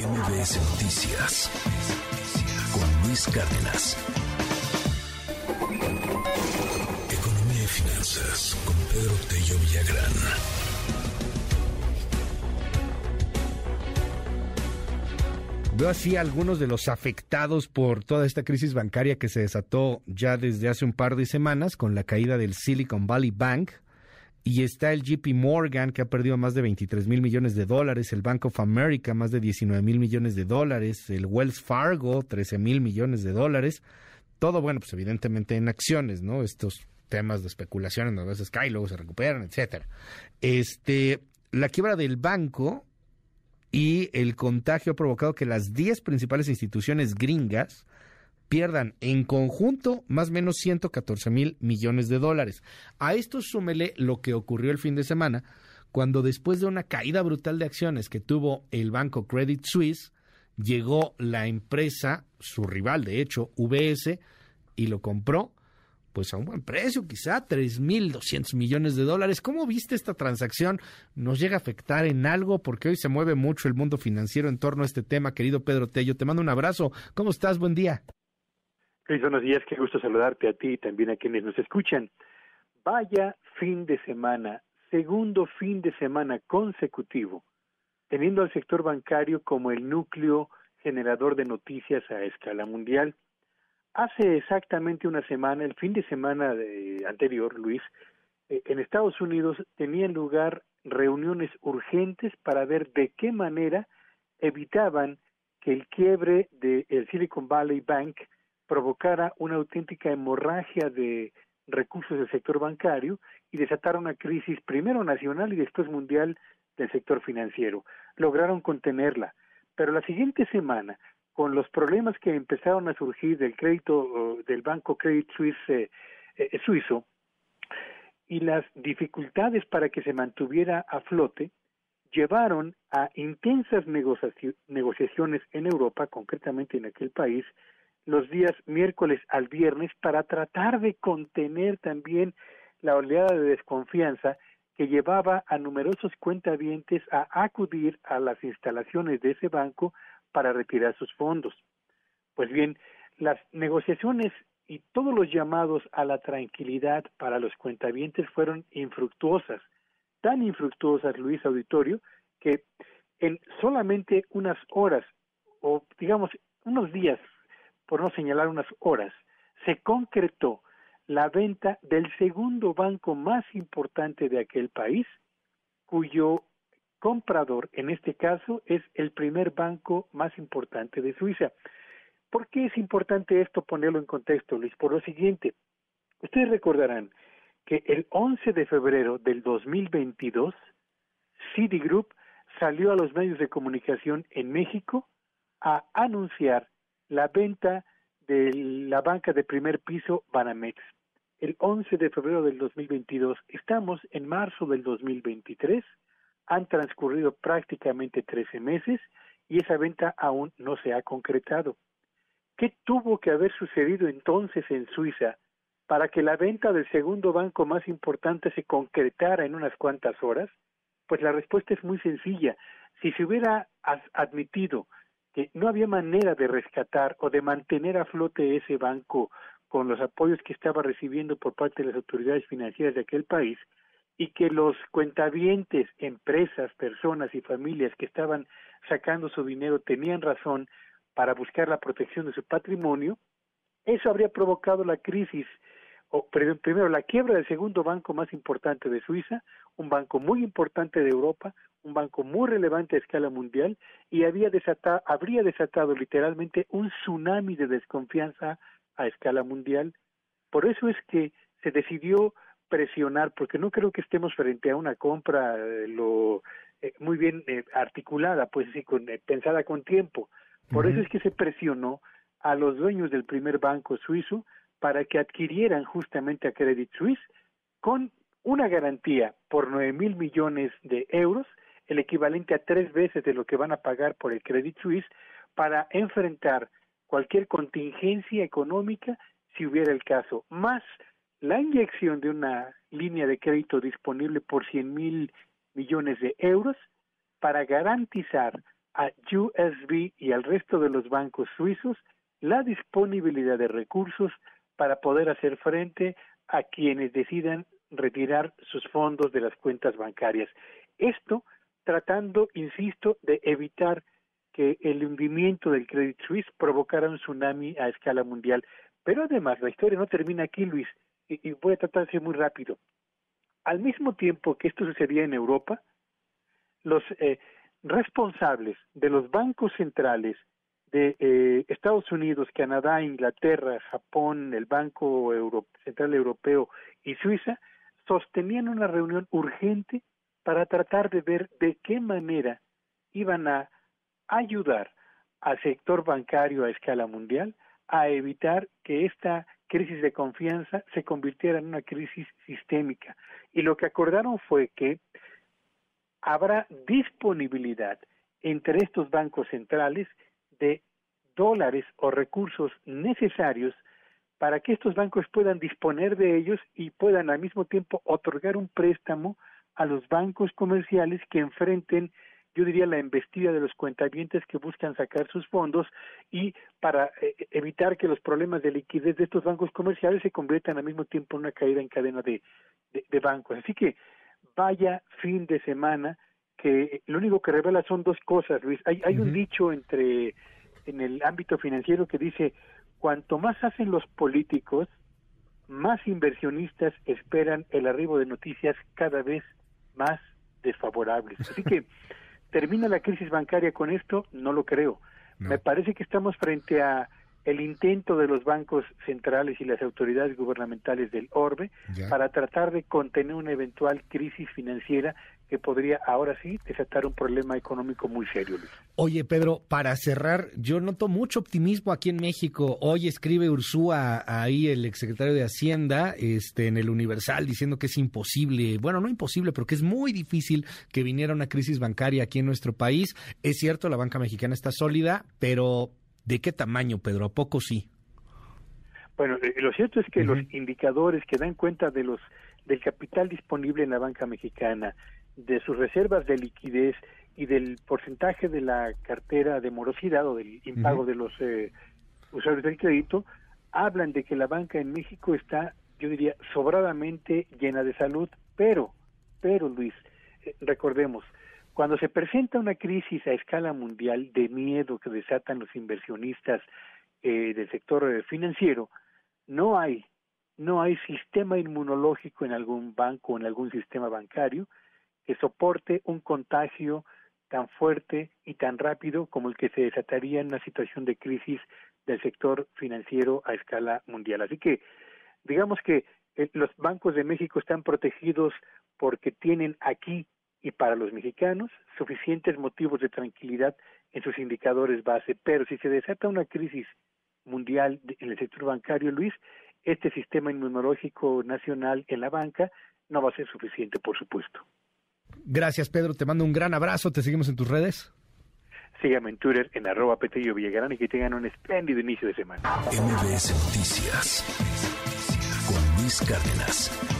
MBS Noticias con Luis Cárdenas. Economía y finanzas con Pedro Tello Villagrán. Veo así a algunos de los afectados por toda esta crisis bancaria que se desató ya desde hace un par de semanas con la caída del Silicon Valley Bank, y está el JP Morgan, que ha perdido más de 23 mil millones de dólares, el Bank of America, más de 19 mil millones de dólares, el Wells Fargo, 13 mil millones de dólares. Todo, bueno, pues evidentemente en acciones, ¿no? Estos temas de especulación en a veces caen, luego se recuperan, etcétera. Este, la quiebra del banco y el contagio ha provocado que las 10 principales instituciones gringas pierdan en conjunto más o menos 114 mil millones de dólares. A esto súmele lo que ocurrió el fin de semana, cuando después de una caída brutal de acciones que tuvo el banco Credit Suisse, llegó la empresa, su rival de hecho, VS, y lo compró pues a un buen precio, quizá 3.200 millones de dólares. ¿Cómo viste esta transacción? ¿Nos llega a afectar en algo? Porque hoy se mueve mucho el mundo financiero en torno a este tema, querido Pedro Tello. Te mando un abrazo. ¿Cómo estás? Buen día. Luis, buenos días, qué gusto saludarte a ti y también a quienes nos escuchan. Vaya fin de semana, segundo fin de semana consecutivo, teniendo al sector bancario como el núcleo generador de noticias a escala mundial. Hace exactamente una semana, el fin de semana anterior, Luis, eh, en Estados Unidos tenían lugar reuniones urgentes para ver de qué manera evitaban que el quiebre del Silicon Valley Bank provocara una auténtica hemorragia de recursos del sector bancario y desatara una crisis primero nacional y después mundial del sector financiero. Lograron contenerla, pero la siguiente semana, con los problemas que empezaron a surgir del crédito del banco Credit Suisse eh, eh, suizo y las dificultades para que se mantuviera a flote, llevaron a intensas negociaciones en Europa, concretamente en aquel país, los días miércoles al viernes para tratar de contener también la oleada de desconfianza que llevaba a numerosos cuentavientes a acudir a las instalaciones de ese banco para retirar sus fondos. Pues bien, las negociaciones y todos los llamados a la tranquilidad para los cuentavientes fueron infructuosas, tan infructuosas, Luis Auditorio, que en solamente unas horas o digamos unos días por no señalar unas horas, se concretó la venta del segundo banco más importante de aquel país, cuyo comprador, en este caso, es el primer banco más importante de Suiza. ¿Por qué es importante esto ponerlo en contexto, Luis? Por lo siguiente, ustedes recordarán que el 11 de febrero del 2022, Citigroup salió a los medios de comunicación en México a anunciar la venta de la banca de primer piso Banamex. El 11 de febrero del 2022, estamos en marzo del 2023, han transcurrido prácticamente 13 meses y esa venta aún no se ha concretado. ¿Qué tuvo que haber sucedido entonces en Suiza para que la venta del segundo banco más importante se concretara en unas cuantas horas? Pues la respuesta es muy sencilla. Si se hubiera admitido que no había manera de rescatar o de mantener a flote ese banco con los apoyos que estaba recibiendo por parte de las autoridades financieras de aquel país y que los cuentavientes, empresas, personas y familias que estaban sacando su dinero tenían razón para buscar la protección de su patrimonio, eso habría provocado la crisis, o primero la quiebra del segundo banco más importante de Suiza, un banco muy importante de Europa, un banco muy relevante a escala mundial y había desatado, habría desatado literalmente un tsunami de desconfianza a escala mundial. Por eso es que se decidió presionar, porque no creo que estemos frente a una compra eh, lo eh, muy bien eh, articulada, pues sí, con, pensada con tiempo. Por eso es que se presionó a los dueños del primer banco suizo para que adquirieran justamente a Credit Suisse con una garantía por nueve mil millones de euros el equivalente a tres veces de lo que van a pagar por el Credit Suisse para enfrentar cualquier contingencia económica si hubiera el caso, más la inyección de una línea de crédito disponible por 100 mil millones de euros para garantizar a USB y al resto de los bancos suizos la disponibilidad de recursos para poder hacer frente a quienes decidan retirar sus fondos de las cuentas bancarias. Esto tratando, insisto, de evitar que el hundimiento del Credit Suisse provocara un tsunami a escala mundial. Pero además, la historia no termina aquí, Luis, y, voy a tratar de ser muy rápido. Al mismo tiempo que esto sucedía en Europa, los eh, responsables de los bancos centrales de eh, Estados Unidos, Canadá, Inglaterra, Japón, el Banco Central Europeo y Suiza sostenían una reunión urgente para tratar de ver de qué manera iban a ayudar al sector bancario a escala mundial a evitar que esta crisis de confianza se convirtiera en una crisis sistémica. Y lo que acordaron fue que habrá disponibilidad entre estos bancos centrales de dólares o recursos necesarios para que estos bancos puedan disponer de ellos y puedan al mismo tiempo otorgar un préstamo a los bancos comerciales que enfrenten yo diría la embestida de los cuentavientes que buscan sacar sus fondos y para eh, evitar que los problemas de liquidez de estos bancos comerciales se conviertan al mismo tiempo en una caída en cadena de, de, bancos. Así que vaya fin de semana que lo único que revela son dos cosas, Luis. Hay, hay un dicho entre en el ámbito financiero que dice cuanto más hacen los políticos, más inversionistas esperan el arribo de noticias cada vez más desfavorables. Así que termina la crisis bancaria con esto, no lo creo. Me parece que estamos frente a el intento de los bancos centrales y las autoridades gubernamentales del orbe para tratar de contener una eventual crisis financiera que podría ahora sí desatar un problema económico muy serio. Oye, Pedro, para cerrar, yo noto mucho optimismo aquí en México. Hoy escribe Ursúa, ahí el exsecretario de Hacienda, este, en el Universal, diciendo que es imposible, bueno, no imposible, pero que es muy difícil que viniera una crisis bancaria aquí en nuestro país. Es cierto, la banca mexicana está sólida, pero ¿de qué tamaño, Pedro? ¿A poco sí? Bueno, eh, lo cierto es que los indicadores que dan cuenta de los del capital disponible en la banca mexicana, de sus reservas de liquidez y del porcentaje de la cartera de morosidad o del impago de los eh, usuarios del crédito, hablan de que la banca en México está, yo diría, sobradamente llena de salud, pero, pero Luis, eh, recordemos, cuando se presenta una crisis a escala mundial de miedo que desatan los inversionistas eh, del sector financiero, no hay, no hay sistema inmunológico en algún banco o en algún sistema bancario que soporte un contagio tan fuerte y tan rápido como el que se desataría en una situación de crisis del sector financiero a escala mundial. Así que digamos que eh, los bancos de México están protegidos porque tienen aquí y para los mexicanos suficientes motivos de tranquilidad en sus indicadores base, pero si se desata una crisis mundial en el sector bancario, Luis, este sistema inmunológico nacional en la banca no va a ser suficiente, por supuesto. Gracias, Pedro. Te mando un gran abrazo. Te seguimos en tus redes. Síganme en Twitter en arroba Villagrán y que tengan un espléndido inicio de semana. MBS Noticias con Luis Cárdenas.